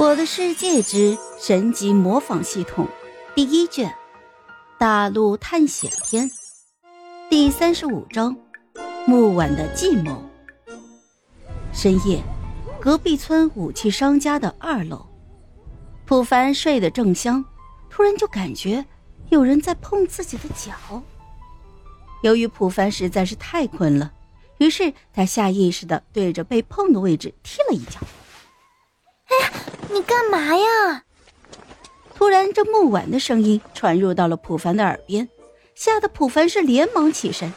我的世界之神级模仿系统第一卷大陆探险篇第三十五章木婉的计谋。深夜，隔壁村武器商家的二楼，普凡睡得正香，突然就感觉有人在碰自己的脚。由于普凡实在是太困了，于是他下意识的对着被碰的位置踢了一脚。你干嘛呀？突然，这木碗的声音传入到了普凡的耳边，吓得普凡是连忙起身，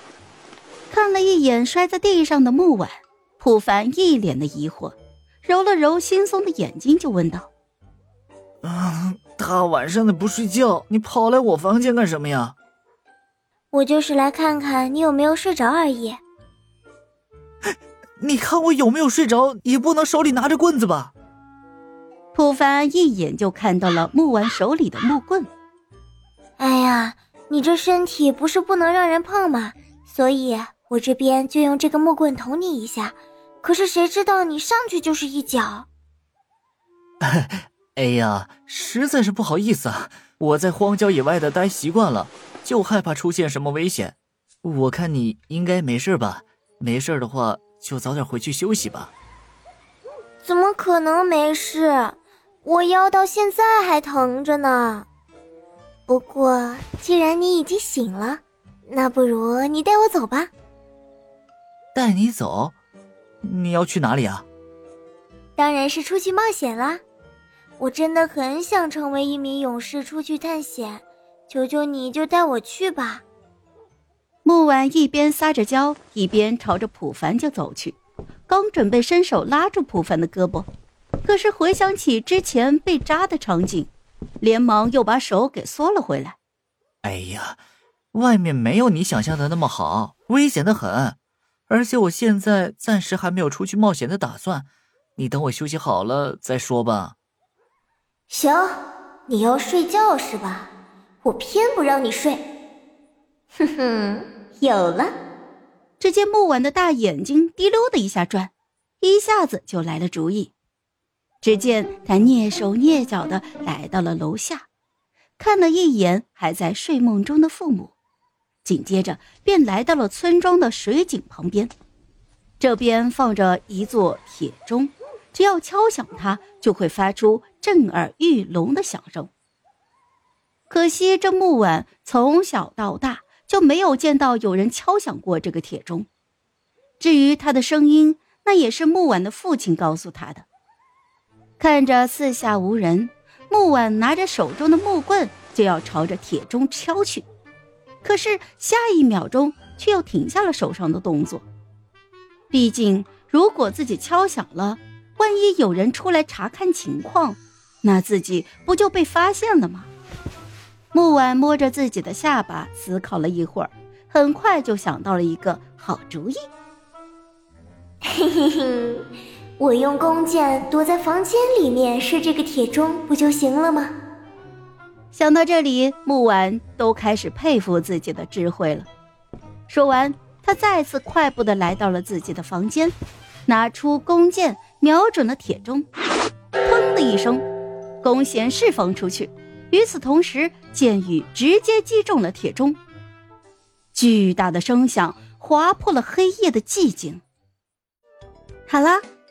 看了一眼摔在地上的木碗，普凡一脸的疑惑，揉了揉惺忪的眼睛，就问道：“啊，大晚上的不睡觉，你跑来我房间干什么呀？”“我就是来看看你有没有睡着而已。”“你看我有没有睡着，也不能手里拿着棍子吧？”普凡一眼就看到了木丸手里的木棍。哎呀，你这身体不是不能让人碰吗？所以我这边就用这个木棍捅你一下。可是谁知道你上去就是一脚。哎呀，实在是不好意思啊！我在荒郊野外的待习惯了，就害怕出现什么危险。我看你应该没事吧？没事的话就早点回去休息吧。怎么可能没事？我腰到现在还疼着呢。不过既然你已经醒了，那不如你带我走吧。带你走？你要去哪里啊？当然是出去冒险啦！我真的很想成为一名勇士，出去探险。求求你就带我去吧。木婉一边撒着娇，一边朝着普凡就走去，刚准备伸手拉住普凡的胳膊。可是回想起之前被扎的场景，连忙又把手给缩了回来。哎呀，外面没有你想象的那么好，危险的很。而且我现在暂时还没有出去冒险的打算，你等我休息好了再说吧。行，你要睡觉是吧？我偏不让你睡。哼哼，有了。只见木婉的大眼睛滴溜的一下转，一下子就来了主意。只见他蹑手蹑脚的来到了楼下，看了一眼还在睡梦中的父母，紧接着便来到了村庄的水井旁边。这边放着一座铁钟，只要敲响它，就会发出震耳欲聋的响声。可惜这木婉从小到大就没有见到有人敲响过这个铁钟。至于他的声音，那也是木婉的父亲告诉他的。看着四下无人，木婉拿着手中的木棍就要朝着铁钟敲去，可是下一秒钟却又停下了手上的动作。毕竟，如果自己敲响了，万一有人出来查看情况，那自己不就被发现了吗？木婉摸着自己的下巴，思考了一会儿，很快就想到了一个好主意。嘿嘿嘿。我用弓箭躲在房间里面射这个铁钟，不就行了吗？想到这里，木婉都开始佩服自己的智慧了。说完，他再次快步的来到了自己的房间，拿出弓箭，瞄准了铁钟，砰的一声，弓弦释放出去。与此同时，箭雨直接击中了铁钟，巨大的声响划破了黑夜的寂静。好了。